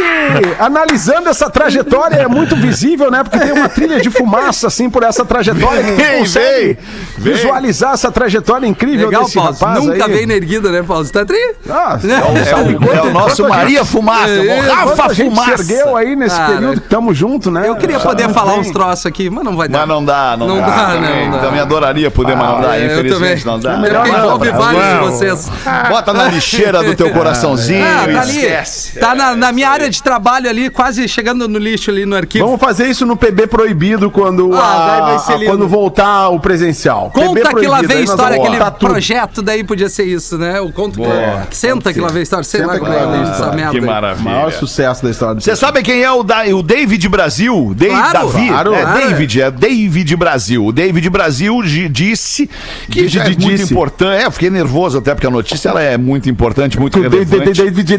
analisando essa trajetória, é muito visível, né? Porque tem uma trilha de fumaça, assim, por essa trajetória. que tu Vem, consegue vem, vem. visualizar essa trajetória incrível Legal, desse Paulo. rapaz Nunca aí. veio na erguida, né, Paulo? Você tá tri? Ah, não sabe É quanto- o nosso Maria gente- Fumaça, É, Rafa a gente se Fumaça. ergueu aí nesse Cara, período que estamos juntos, né? Eu queria poder muito falar bem. uns troços aqui, mas não vai dar. Mas não dá, não, Não dá. dá, também, não dá. também adoraria poder, mas não dá. É, eu Infelizmente também. não dá. Melhor envolve Bravo. vários de vocês. Bota na lixeira do teu coraçãozinho Ah, e tá ali. esquece. Tá na, na minha área de trabalho ali, quase chegando no lixo ali no arquivo. Vamos fazer isso no PB proibido quando, Ah, a- daí vai ser a- quando voltar o presencial. PB Conta que lá vem história, aquele tudo. projeto, daí podia ser isso, né? O conto que. Senta que lá vem história, sei Senta lá que como lá é vem essa história. merda. Que maravilha. maior sucesso da história do Você sabe quem é o, da, o David Brasil? David Claro, Davi. claro, é claro. David, é David Brasil. O David Brasil di- disse que é muito disse. importante. É, eu fiquei nervoso até porque a notícia ela é muito importante, muito relevante. O David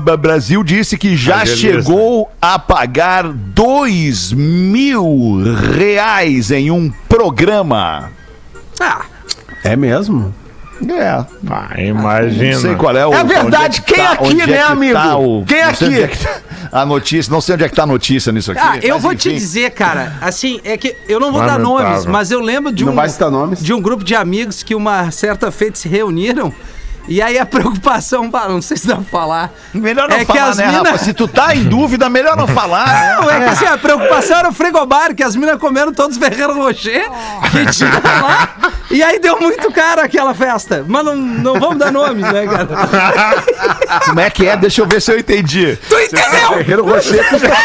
Ba- Brasil disse que já chegou a pagar dois mil reais em um programa. Ah, É mesmo? É, Ah, imagina. não sei qual é o. É verdade. onde que Quem tá- aqui, é né, que amigo? tá o- Quem aqui? é que tá a notícia, não sei onde é que tá a notícia nisso aqui. Ah, eu mas vou te enfim. dizer, cara, assim, é que eu não vou dar Lamentável. nomes, mas eu lembro de Não um, vai citar nomes. de um grupo de amigos que uma certa feita se reuniram e aí a preocupação, bah, não sei se dá pra falar. Melhor não É que falar, as né, mina- Rafa? Se tu tá em dúvida, melhor não falar. Não, é que assim, a preocupação era o frigobar, que as minas comeram todos Ferreiro Rocher, que tinha lá, e aí deu muito cara aquela festa. Mas não, não vamos dar nomes, né, cara? Como é que é? Deixa eu ver se eu entendi. Tu entendeu? Ferreiro Rocher custa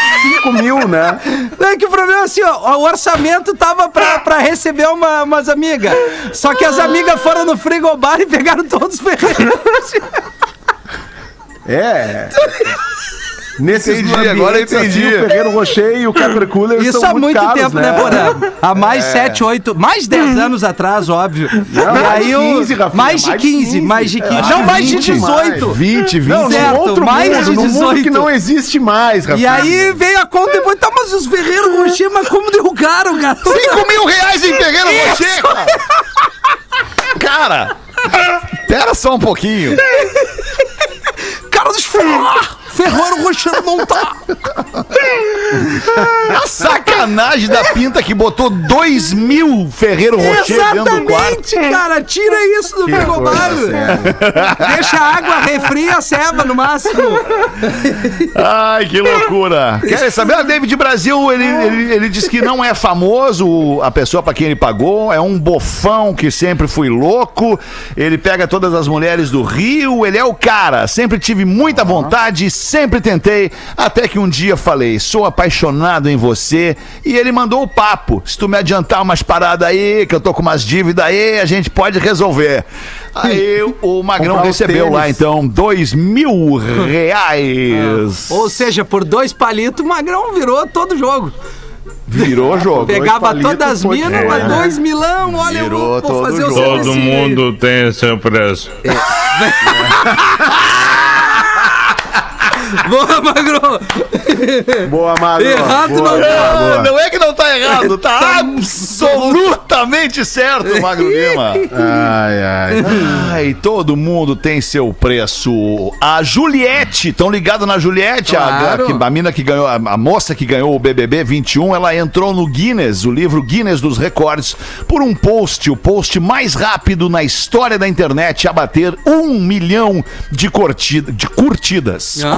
5 mil, né? Não é que o problema é assim, ó, o orçamento tava pra, pra receber uma, umas amigas. Só que as amigas foram no frigobar e pegaram todos os ferreiros. É. Nesses Entendi, agora eu assim, entendi. o Ferreiro Rocher e o Capra Cooler Isso são há muito caros, tempo, né, Porã? Há mais 7, 8, mais 10 anos atrás, óbvio. Não, e mais aí de o- 15, Rafinha, mais de mais de 15, 15. mais de 15. É, Não, mais de 20 18. 20, 20. Não, Certo, outro mais mundo, de no mundo 18. que não existe mais, E Rafinha. aí veio a conta depois, tá, mas os Ferreiro Rocher, mas como deu caro, cara? 5 mil reais em Ferreira Rocher, cara! Cara, pera só um pouquinho. Cara dos Ferreiro Rocher não tá. A sacanagem da pinta que botou 2 mil Ferreiro Rocher dentro do quarto. Exatamente, cara. Tira isso do frigobar. Deixa a água refria, ceva no máximo. Ai, que loucura. Querem saber? O David Brasil, ele, ele, ele diz que não é famoso a pessoa pra quem ele pagou, é um bofão que sempre fui louco, ele pega todas as mulheres do Rio, ele é o cara, sempre tive muita vontade, sempre tentei, até que um dia falei, sou apaixonado em você, e ele mandou o papo, se tu me adiantar umas paradas aí, que eu tô com umas dívidas aí, a gente pode resolver. Aí o Magrão recebeu lá, então, dois mil reais. Ou seja, por dois palitos, o Magrão virou todo jogo. Virou jogo. Pegava palitos, todas as minas, é. mas dois milão, olha, eu Virou vou, todo vou fazer o Todo mundo tem seu preço. Boa, Magrão! Boa, Magro. Errado boa, não tá. boa. Não é que não tá errado, tá absolutamente certo, Magro Lima. Ai, ai. Ai, todo mundo tem seu preço. A Juliette, estão ligados na Juliette? A- Claro. A, que- a, mina que ganhou, a, a moça que ganhou o BBB 21, ela entrou no Guinness, o livro Guinness dos Recordes, por um post, o post mais rápido na história da internet a bater um milhão de, curtida, de curtidas. Aham.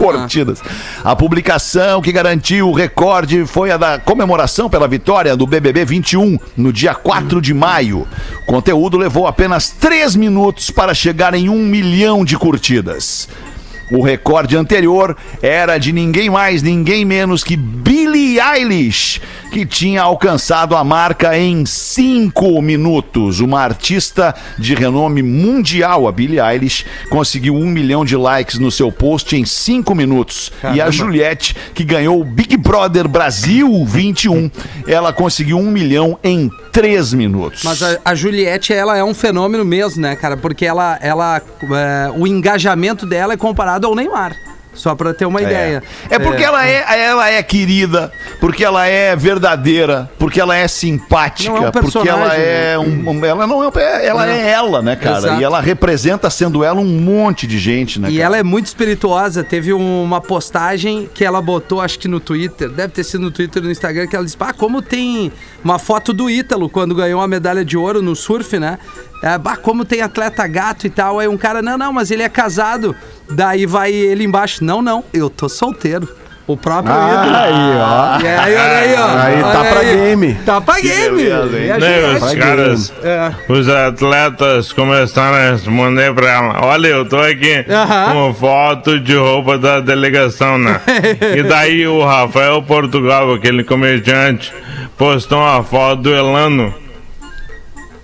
A publicação que garantiu o recorde foi a da comemoração pela vitória do BBB 21 no dia 4 de maio. O conteúdo levou apenas 3 minutos para chegar em um milhão de curtidas. O recorde anterior era de ninguém mais, ninguém menos que Billie Eilish, que tinha alcançado a marca em 5 minutos. Uma artista de renome mundial, a Billie Eilish, conseguiu um milhão de likes no seu post em 5 minutos. E a Juliette, que ganhou o Big Brother Brasil 21, ela conseguiu um milhão em 3 minutos. Mas a, a Juliette, ela é um fenômeno mesmo, né, cara? Porque ela, ela é, o engajamento dela é comparado ao Neymar. Só pra ter uma ideia. É porque Ela, é, ela é querida, porque ela é verdadeira, porque ela é simpática, Não é um porque ela é um, um- ela não é, ela é ela, né, cara? Exato. E ela representa sendo ela um monte de gente, né? E cara? ela é muito espirituosa. Teve um- uma postagem que ela botou, acho que no Twitter, deve ter sido no Twitter e no Instagram, que ela disse: Ah, como tem uma foto do Ítalo quando ganhou uma medalha de ouro no surf, né? É, bah, como tem atleta gato e tal. Aí um cara, não, não, mas ele é casado. Daí vai ele embaixo, não, não, eu tô solteiro. O próprio Ítalo. Aí, ó. E aí, olha aí, ó. Aí tá olha pra game. Tá pra game. beleza, hein? A os caras, É. os atletas começaram a responder pra ela: Olha, eu tô aqui Aham. com foto de roupa da delegação, né? e daí o Rafael Portugal, aquele comediante, postou uma foto do Elano.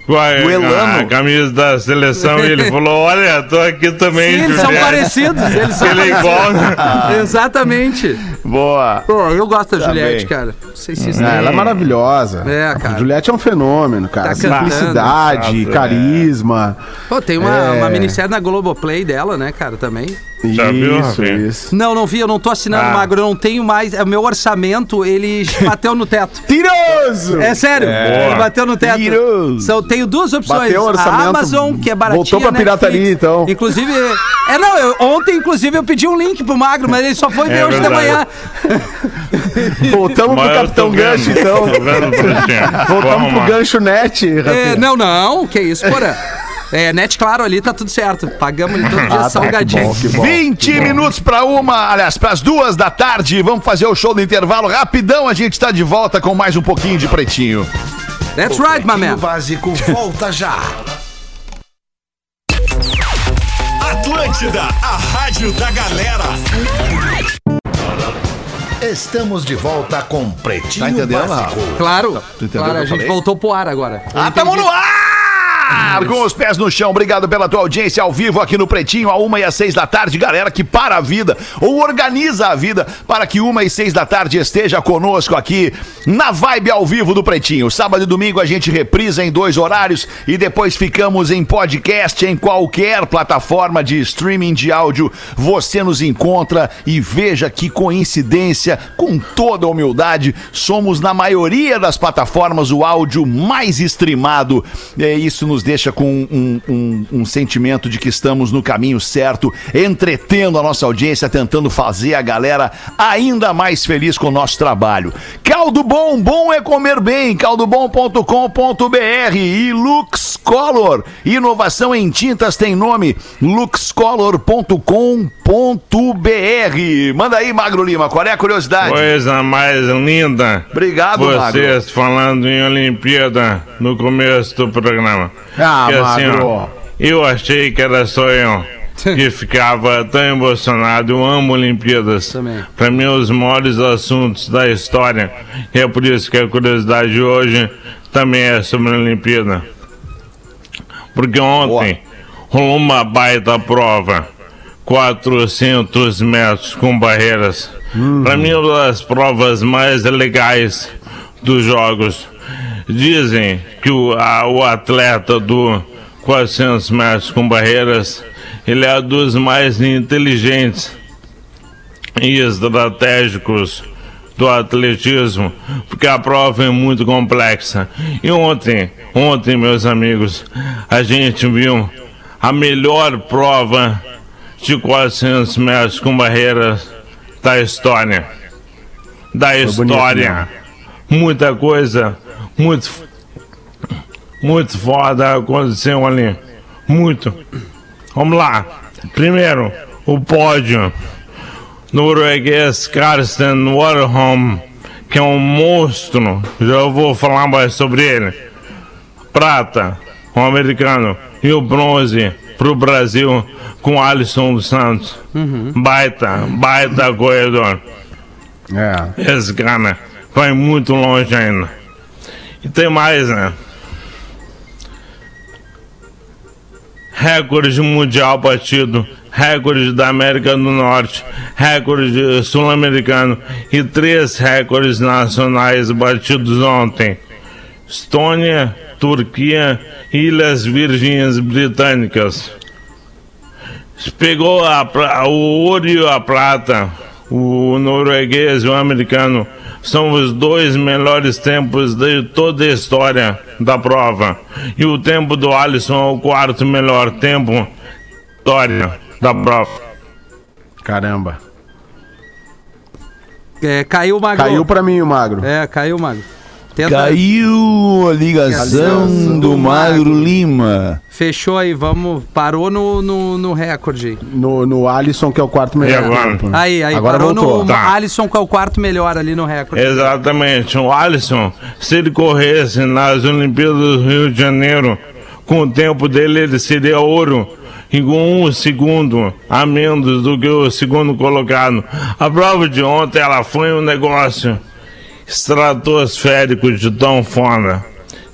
Com a, Elano? a camisa da seleção e ele falou: Olha, tô aqui também, Sim, eles são Juliette." parecidos. Eles são Ele é igual, né? Exatamente. Boa. Pô, eu gosto da Tá Juliette, bem. cara. Não sei se isso Ah, ela é maravilhosa. É, cara. A Juliette é um fenômeno, cara. Tá cantando, Simplicidade, exato, é. carisma. Pô, tem uma, É. uma minissérie na Globoplay dela, né, cara, também. Já viu, isso, Rafinha? isso. Não, não vi, eu não tô assinando Ah. magro, eu não tenho mais. é, O meu orçamento, ele bateu no teto. É sério, ele bateu no teto. Tiroso. São, tenho duas opções. A orçamento, Amazon, que é baratinha. voltou pra Netflix. pirataria, então. Inclusive, é não, eu- ontem, inclusive, eu pedi um link pro Magro, mas ele só foi ver É hoje de verdade. manhã. Voltamos Mas pro Capitão Gancho, então. vendo, Voltamos pro arrumar. Gancho Net, É, não, não, que isso, porra. É, net claro ali, tá tudo certo. Pagamos ali todo dia Ah, tá, que salgadinho. bom, que bom. 20 minutos para uma, aliás, para as duas da tarde. Vamos fazer o show do intervalo rapidão. A gente está de volta com mais um pouquinho de pretinho. That's right, my man. Básico volta já. Atlântida, a rádio da galera. Estamos de volta com Pretinho Tá entendendo, Básico. Claro, entendeu claro, o que a gente falei? voltou pro ar agora. Eu Ah, tamo no ar! Ar, com os pés no chão. Obrigado pela tua audiência ao vivo aqui no Pretinho, a uma e às seis da tarde. Galera que para a vida ou organiza a vida para que uma e seis da tarde esteja conosco aqui na vibe ao vivo do Pretinho. Sábado e domingo a gente reprisa em dois horários e depois ficamos em podcast em qualquer plataforma de streaming de áudio. Você nos encontra e veja que coincidência, com toda humildade, somos na maioria das plataformas o áudio mais streamado. É, isso nos deixa com um, um- um sentimento de que estamos no caminho certo, entretendo a nossa audiência, tentando fazer a galera ainda mais feliz com o nosso trabalho. Caldo Bom, bom é comer bem, caldobom.com.br e Lux Color. Inovação em tintas tem nome, luxcolor.com.br. Manda aí, Magro Lima, qual é a curiosidade? Coisa mais linda. Obrigado, Magro. Vocês falando em Olimpíada no começo do programa. Ah, Que assim, ó, eu achei que era só eu que ficava tão emocionado. Eu amo Olimpíadas. Para mim, os maiores assuntos da história. E é por isso que a curiosidade de hoje também é sobre a Olimpíada. Porque ontem rolou uma baita prova. 400 metros com barreiras. Para mim, uma das provas mais legais dos Jogos. Dizem que o, a- o atleta do 400 metros com barreiras ele é um dos mais inteligentes e estratégicos do atletismo, porque a prova é muito complexa. E ontem, ontem, meus amigos, a gente viu a melhor prova de 400 metros com barreiras da história. Da história. Muita coisa, muito, muito foda aconteceu ali. Muito. Vamos lá. Primeiro, o pódio norueguês Karsten Warholm, que é um monstro. Já vou falar mais sobre ele. Prata, um americano. E o bronze pro Brasil com Alisson dos Santos. Baita, baita corredor. É. Esse cara vai muito longe ainda. E tem mais, né? Recorde mundial batido, recorde da América do Norte, recorde sul-americano e três recordes nacionais batidos ontem. Estônia, Turquia e Ilhas Virgens Britânicas. Pegou a o ouro e a prata, o norueguês e o americano são os dois melhores tempos de toda a história da prova. E o tempo do Alisson é o quarto melhor tempo da história da prova. Caramba. É, caiu o Magro. Caiu pra mim o magro. É, caiu o Magro. Tenta- Caiu a ligação do Magro Lima. Fechou aí, vamos. Parou no, no, no recorde. No, no Alisson, que é o quarto melhor. Agora? Aí, aí, Agora parou voltou. no Tá. Alisson, que é o quarto melhor ali no recorde. Exatamente. O Alisson, se ele corresse nas Olimpíadas do Rio de Janeiro, com o tempo dele, ele seria ouro. E com um segundo a menos do que o segundo colocado. A prova de ontem, ela foi um negócio estratosférico de tão foda.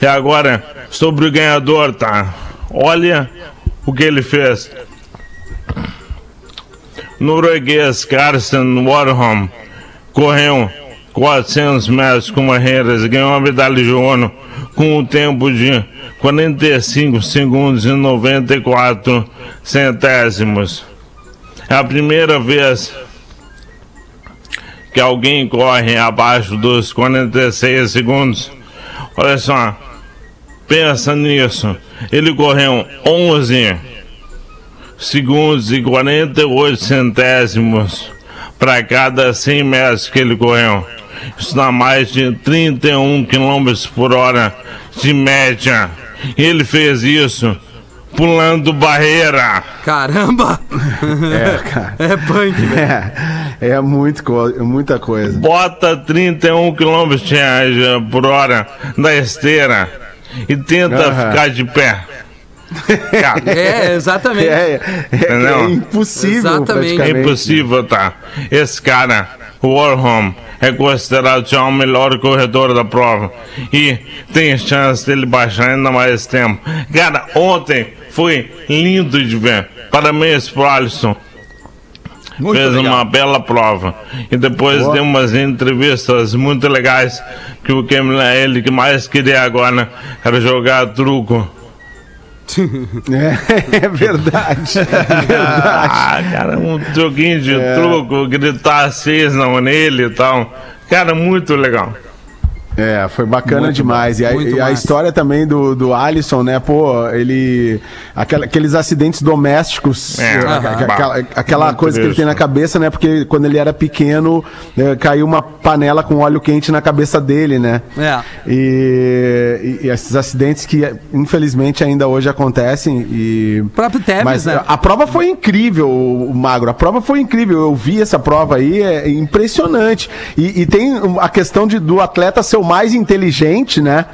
E agora, sobre o ganhador, tá? Olha o que ele fez. Norueguês Karsten Warholm correu 400 metros com barreiras e ganhou a medalha de ouro com um tempo de 45 segundos e 94 centésimos. É a primeira vez que alguém corre abaixo dos 46 segundos. Olha só, pensa nisso. Ele correu 11 segundos e 48 centésimos para cada 100 metros que ele correu. Isso dá mais de 31 km por hora de média. Ele fez isso pulando barreira. Caramba! É, cara. É punk, velho. É, é muito co- muita coisa. Bota 31 km de- por hora na esteira e tenta Aham. ficar de pé. É, exatamente. É, é, é Entendeu? impossível, Exatamente. É impossível, tá? Esse cara Warholm é considerado já o melhor corredor da prova e tem chance dele baixar ainda mais tempo. Cara, ontem foi lindo de ver. Parabéns pro Alisson. Muito Fez legal. uma bela prova. E depois deu umas entrevistas muito legais. Que o que ele que mais queria agora era jogar truco. É, é verdade. Ah, cara, um joguinho de truco, gritar cisna nele e tal. Cara, muito legal. É, foi bacana Muito demais. bom, e a, e a história também do, do Alisson, né? Pô, ele. aquela- aqueles acidentes domésticos. É, aham. aquela aquela coisa que ele tem na isso. cabeça, né? Porque quando ele era pequeno, eh, caiu uma panela com óleo quente na cabeça dele, né? É. E, e- e esses acidentes que, infelizmente, ainda hoje acontecem. E... O próprio Tevez, Mas né? a prova foi incrível, o Magro. A prova foi incrível. Eu vi essa prova aí, é impressionante. E, e tem a questão de, do atleta ser o mais inteligente, né?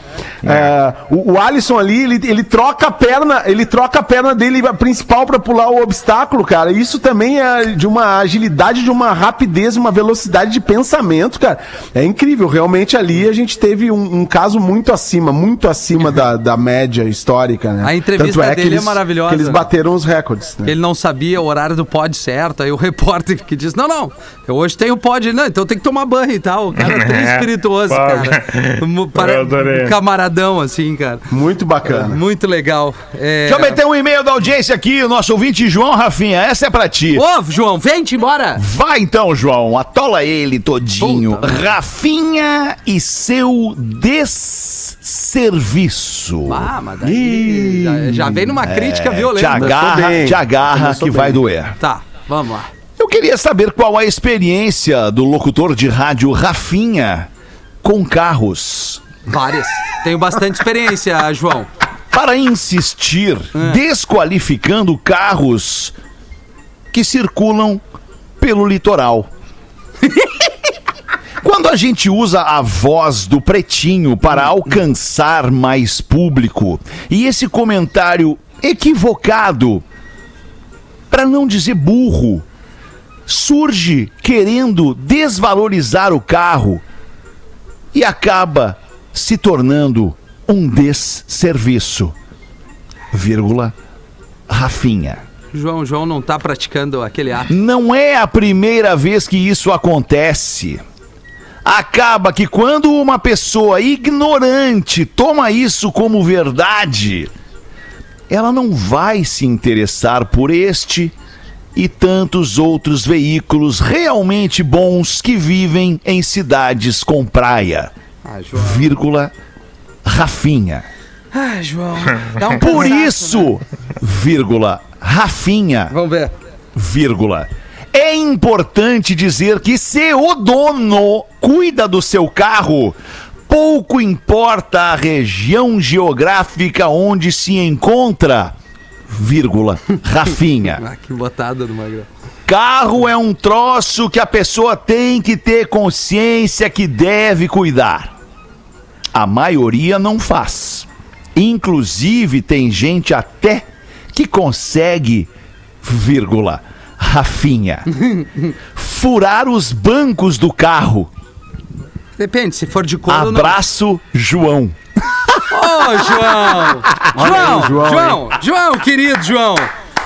É, o, o Alisson ali, ele, ele troca a perna, ele troca a perna dele a principal para pular o obstáculo, cara. Isso também é de uma agilidade, de uma rapidez, uma velocidade de pensamento, cara. É incrível. Realmente ali a gente teve um, um caso muito acima, muito acima da, da média histórica, né? A entrevista Tanto que dele é eles- maravilhosa, Que eles né? bateram os recordes. né? Ele não sabia o horário do pod certo. Aí o repórter que disse: Não, não, eu hoje tenho pod. Não, então tem que tomar banho e tal. O cara é bem É, espirituoso, cara. Para- camaradão, assim, cara. Muito bacana. Muito legal. É... Deixa eu meter um e-mail da audiência aqui, o nosso ouvinte João Rafinha. Essa é pra ti. Ô, João, vem-te embora. Vai então, João. Atola ele todinho. Rafinha e seu desserviço. Ah, mas daí já, já vem numa crítica Te violenta. agarra, bem. te agarra que vai bem. doer. Tá, vamos lá. Eu queria saber qual a experiência do locutor de rádio Rafinha com carros. Várias. Tenho bastante experiência, João. Para insistir, desqualificando carros que circulam pelo litoral. Quando a gente usa a voz do pretinho para alcançar mais público e esse comentário equivocado, para não dizer burro, surge querendo desvalorizar o carro e acaba se tornando um desserviço. Vírgula, Rafinha. João, João não tá praticando aquele ato. Não é a primeira vez que isso acontece. Acaba que quando uma pessoa ignorante toma isso como verdade, ela não vai se interessar por este e tantos outros veículos realmente bons que vivem em cidades com praia. Ah, João. Vírgula, Rafinha. Ah, João. Dá um Por cansaço, né? isso, vírgula, Rafinha Vamos ver. vírgula. É importante dizer que se o dono cuida do seu carro, pouco importa a região geográfica onde se encontra, vírgula, Rafinha. Ah, que botada do Magrão. Carro é um troço que a pessoa tem que ter consciência que deve cuidar. A maioria não faz. Inclusive, tem gente até que consegue, vírgula, Rafinha, furar os bancos do carro. Depende, se for de couro... não- Abraço, João. Ô, João! João, João, João, João, querido João.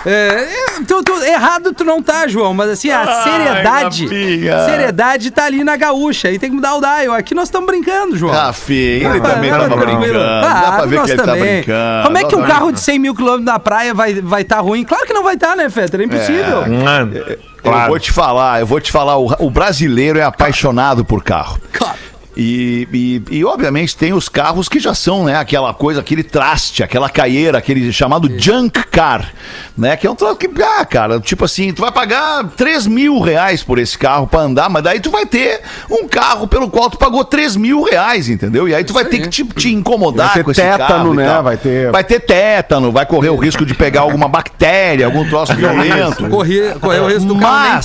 É, é, tu- tu- errado tu não tá, João, mas assim, a Ai, seriedade. Rafinha. Seriedade tá ali na gaúcha. Aí tem que mudar o dial. Aqui nós estamos brincando, João. Rafinha, ele Ah, também não, tava tranquilo. brincando. Dá Claro, pra ver nós que ele tá também. brincando. Como é que um Dá carro de 100 mil quilômetros na praia vai estar vai tá ruim? Claro que não vai estar, né, Fetter? É impossível. Mano, Eu claro. vou te falar, eu vou te falar, o, o brasileiro é apaixonado por carro. Claro. E, e, e, obviamente tem os carros que já são, né, aquela coisa, aquele traste, aquela caieira, aquele chamado junk car, né, que é um troço que, ah, cara, tipo assim, tu vai pagar 3 mil reais por esse carro pra andar, mas daí tu vai ter um carro pelo qual tu pagou 3 mil reais, entendeu? E aí tu vai ter que te, te incomodar Vai ter com esse tétano, carro né? Vai ter- Vai ter tétano, vai correr o risco de pegar alguma bactéria, algum troço violento. Correr, correr o risco do carro nem Mas,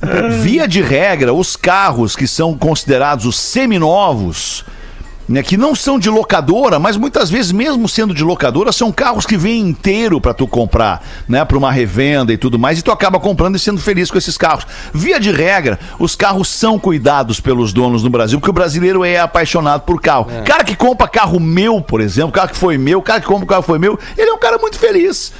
pegar. via de regra, os carros que são considerados os seminovos né, que não são de locadora, mas muitas vezes, mesmo sendo de locadora, são carros que vêm inteiro para tu comprar, né, para uma revenda e tudo mais, e tu acaba comprando e sendo feliz com esses carros. Via de regra, os carros são cuidados pelos donos no Brasil, porque o brasileiro é apaixonado por carro. Cara que compra carro meu, por exemplo, carro que foi meu, cara que compra carro que foi meu, ele é um cara muito feliz.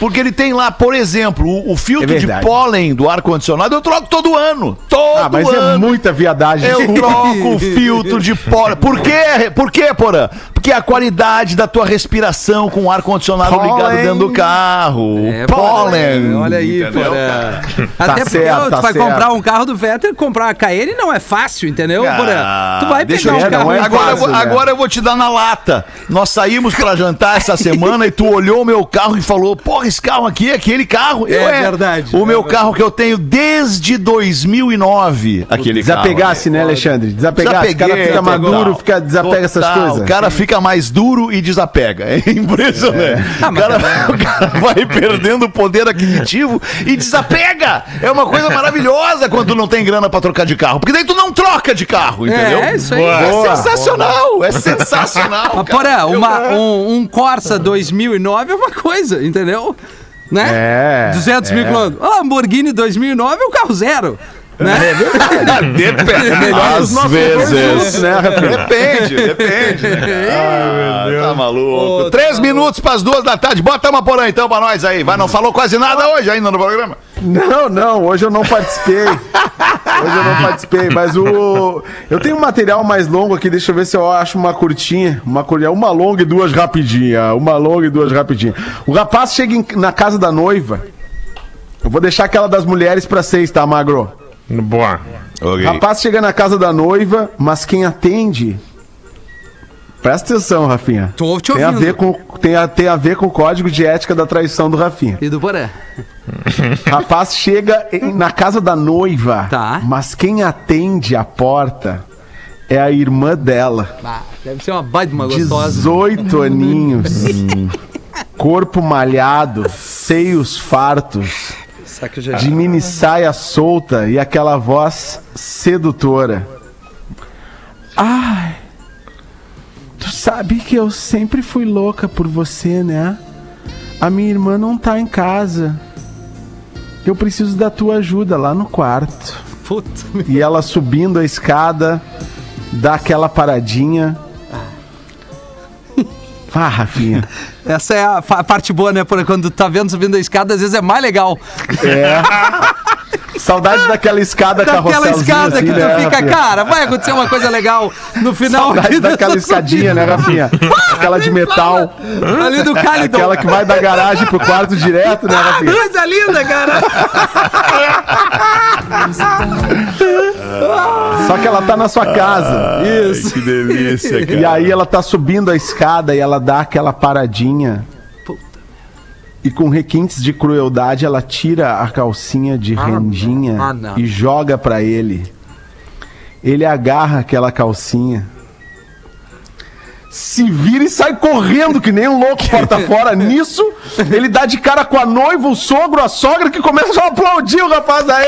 Porque ele tem lá, por exemplo, o, o filtro É de pólen do ar-condicionado, eu troco todo ano. Todo Ah, mas ano. é muita viadagem. Eu troco o filtro de pólen. Por quê? Por quê, Porã? Porque a qualidade da tua respiração com o ar-condicionado ligado dentro do carro. É, pólen. Olha aí, entendeu, Porã. cara? Até porque certo, tu tá vai certo. comprar um carro do Vettel, comprar uma Cayenne não é fácil, entendeu, Ah, Porã? Tu vai deixa pegar eu um carro... é agora, eu vou, fácil, né? agora eu vou te dar na lata. Nós saímos pra jantar essa semana e tu olhou o meu carro e falou: Porra, esse carro aqui é aquele carro. Eu, É verdade, O é meu verdade. carro que eu tenho desde 2009. Aquele carro. Desapegasse, né, Alexandre? Desapegasse. O cara Desapeguei, fica total. maduro, fica, desapega essas coisas. O cara fica mais duro e desapega. É impressionante. Ah, o, mas cara, o cara vai perdendo o poder aquisitivo e desapega. É uma coisa maravilhosa quando tu não tem grana pra trocar de carro. Porque daí tu não troca de carro, entendeu? É, isso aí. É Boa. sensacional, é sensacional. Mas, cara. Porã, uma- um, um Corsa 2009 é uma coisa, entendeu? Né? É, 200 mil é. quilômetros. O Lamborghini 2009 é um carro zero. Né? Depende. Às Às vezes, né? Depende, depende. né? Ah, tá maluco. Ô, Três tá minutos pras duas da tarde. Bota uma porã então pra nós aí. Vai, não falou quase nada hoje ainda no programa. Não, não, hoje eu não participei. Hoje eu não participei, mas o. Eu tenho um material mais longo aqui, deixa eu ver se eu acho uma curtinha. Uma, cur- uma longa e duas rapidinhas. Uma longa e duas rapidinhas. O rapaz chega em- na casa da noiva. Eu vou deixar aquela das mulheres pra seis, tá, Magro? Boa. O rapaz chega na casa da noiva, mas quem atende. Presta atenção, Rafinha. Tô te tem a, ouvindo. ver com, tem, a, tem a ver com o código de ética da traição do Rafinha. E do Porã. Rapaz chega em- na casa da noiva, Tá. mas quem atende a porta é a irmã dela. Ah, deve ser uma baita de uma gostosa. 18 aninhos. Corpo malhado, seios fartos. De mini saia solta e aquela voz sedutora. Ai, tu sabe que eu sempre fui louca por você, né? A minha irmã não tá em casa. Eu preciso da tua ajuda lá no quarto. Puta. E ela subindo a escada, dá aquela paradinha. Ah, Rafinha. Essa é a parte boa, né? Quando tu tá vendo subindo a escada, às vezes é mais legal. É. Saudade daquela escada Daquela escada assim, que tu né, fica, Rafinha? cara, vai acontecer uma coisa legal no final Saudade daquela escadinha, né, Rafinha? Aquela de metal. Ali do Calidon. Aquela que vai da garagem pro quarto direto, né, Rafinha? Coisa linda, cara. Só que ela tá na sua casa. Isso. Que delícia, cara. E aí ela tá subindo a escada e ela dá aquela paradinha. E com requintes de crueldade, ela tira a calcinha de rendinha Ah, e joga pra ele. Ele agarra aquela calcinha. Se vira e sai correndo que nem um louco porta fora. Nisso, ele dá de cara com a noiva, o sogro, a sogra que começam a aplaudir o rapaz. Aê!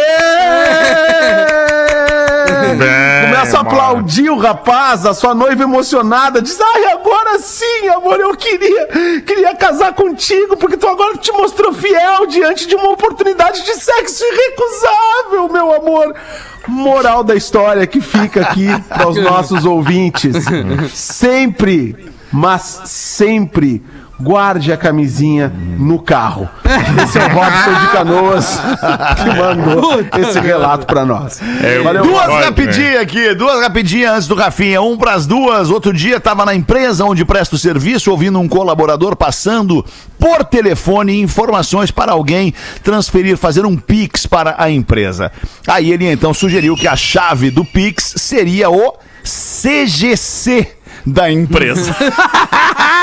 Começa a aplaudir o rapaz, a sua noiva emocionada, diz: Ai, agora sim, amor, eu queria, queria casar contigo, porque tu agora te mostrou fiel diante de uma oportunidade de sexo irrecusável, meu amor. Moral da história que fica aqui para os nossos ouvintes: sempre, mas sempre. Guarde a camisinha no carro. Esse é o Robson de Canoas que mandou esse relato para nós. É, Valeu, Duas Pode, rapidinhas aqui, duas rapidinhas antes do Rafinha. Um pras duas. Outro dia tava na empresa onde presto serviço, ouvindo um colaborador passando por telefone informações para alguém transferir, fazer um Pix para a empresa. Aí ele então sugeriu que a chave do Pix seria o CGC da empresa.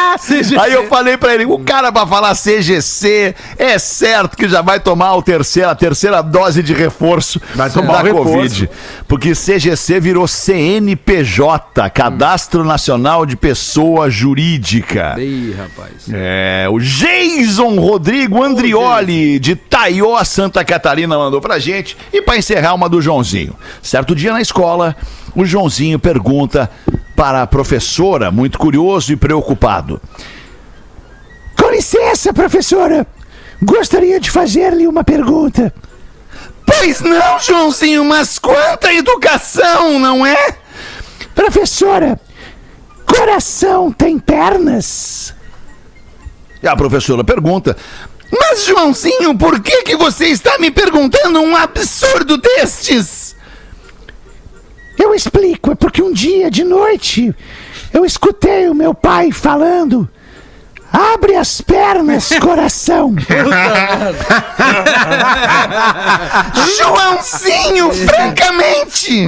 Aí eu falei pra ele, o cara pra falar CGC, é certo que já vai tomar o terceiro, a terceira dose de reforço Vai tomar da. Covid. Porque CGC virou CNPJ, Cadastro Nacional de Pessoa Jurídica. Ih, rapaz. É, o Jason Rodrigo Andrioli, de Taió, Santa Catarina, mandou pra gente. E pra encerrar, uma do Joãozinho. Certo dia na escola, o Joãozinho pergunta para a professora, muito curioso e preocupado. Com licença, professora. Gostaria de fazer-lhe uma pergunta. Pois não, Joãozinho, mas quanta educação, não é? Professora, coração tem pernas? E a professora pergunta: Mas, Joãozinho, por que, que você está me perguntando um absurdo destes? Eu explico, é porque um dia de noite eu escutei o meu pai falando. Abre as pernas, coração. Joãozinho, francamente.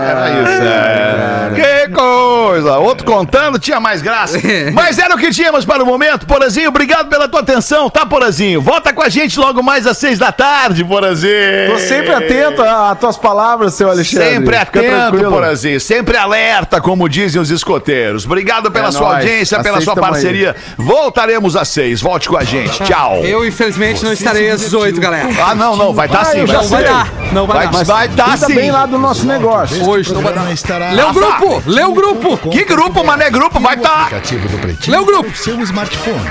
Era isso, é. Que coisa. Outro contando tinha mais graça. Mas era o que tínhamos para o momento. Porazinho, obrigado pela tua atenção, tá, Porazinho? Volta com a gente logo mais às seis da tarde, Porazinho. Tô sempre atento às tuas palavras, seu Alexandre. Sempre Fica atento. Porazinho. Sempre alerta, como dizem os escoteiros. Obrigado pela É sua nóis. audiência, pela sua aí. Parceria. Voltaremos às seis. Volte com a gente. Tchau. Eu, infelizmente, não estarei às 18, galera. Ah, não, não. Vai estar Ah, sim. Vai Não vai dar. Não vai Vai dar. vai estar Cuida sim. bem lá do nosso negócio. Hoje não vai dar. estará Lê o grupo! Lê o grupo! Que grupo, mané? Grupo vai estar. do Pretinho Lê o grupo. seu smartphone.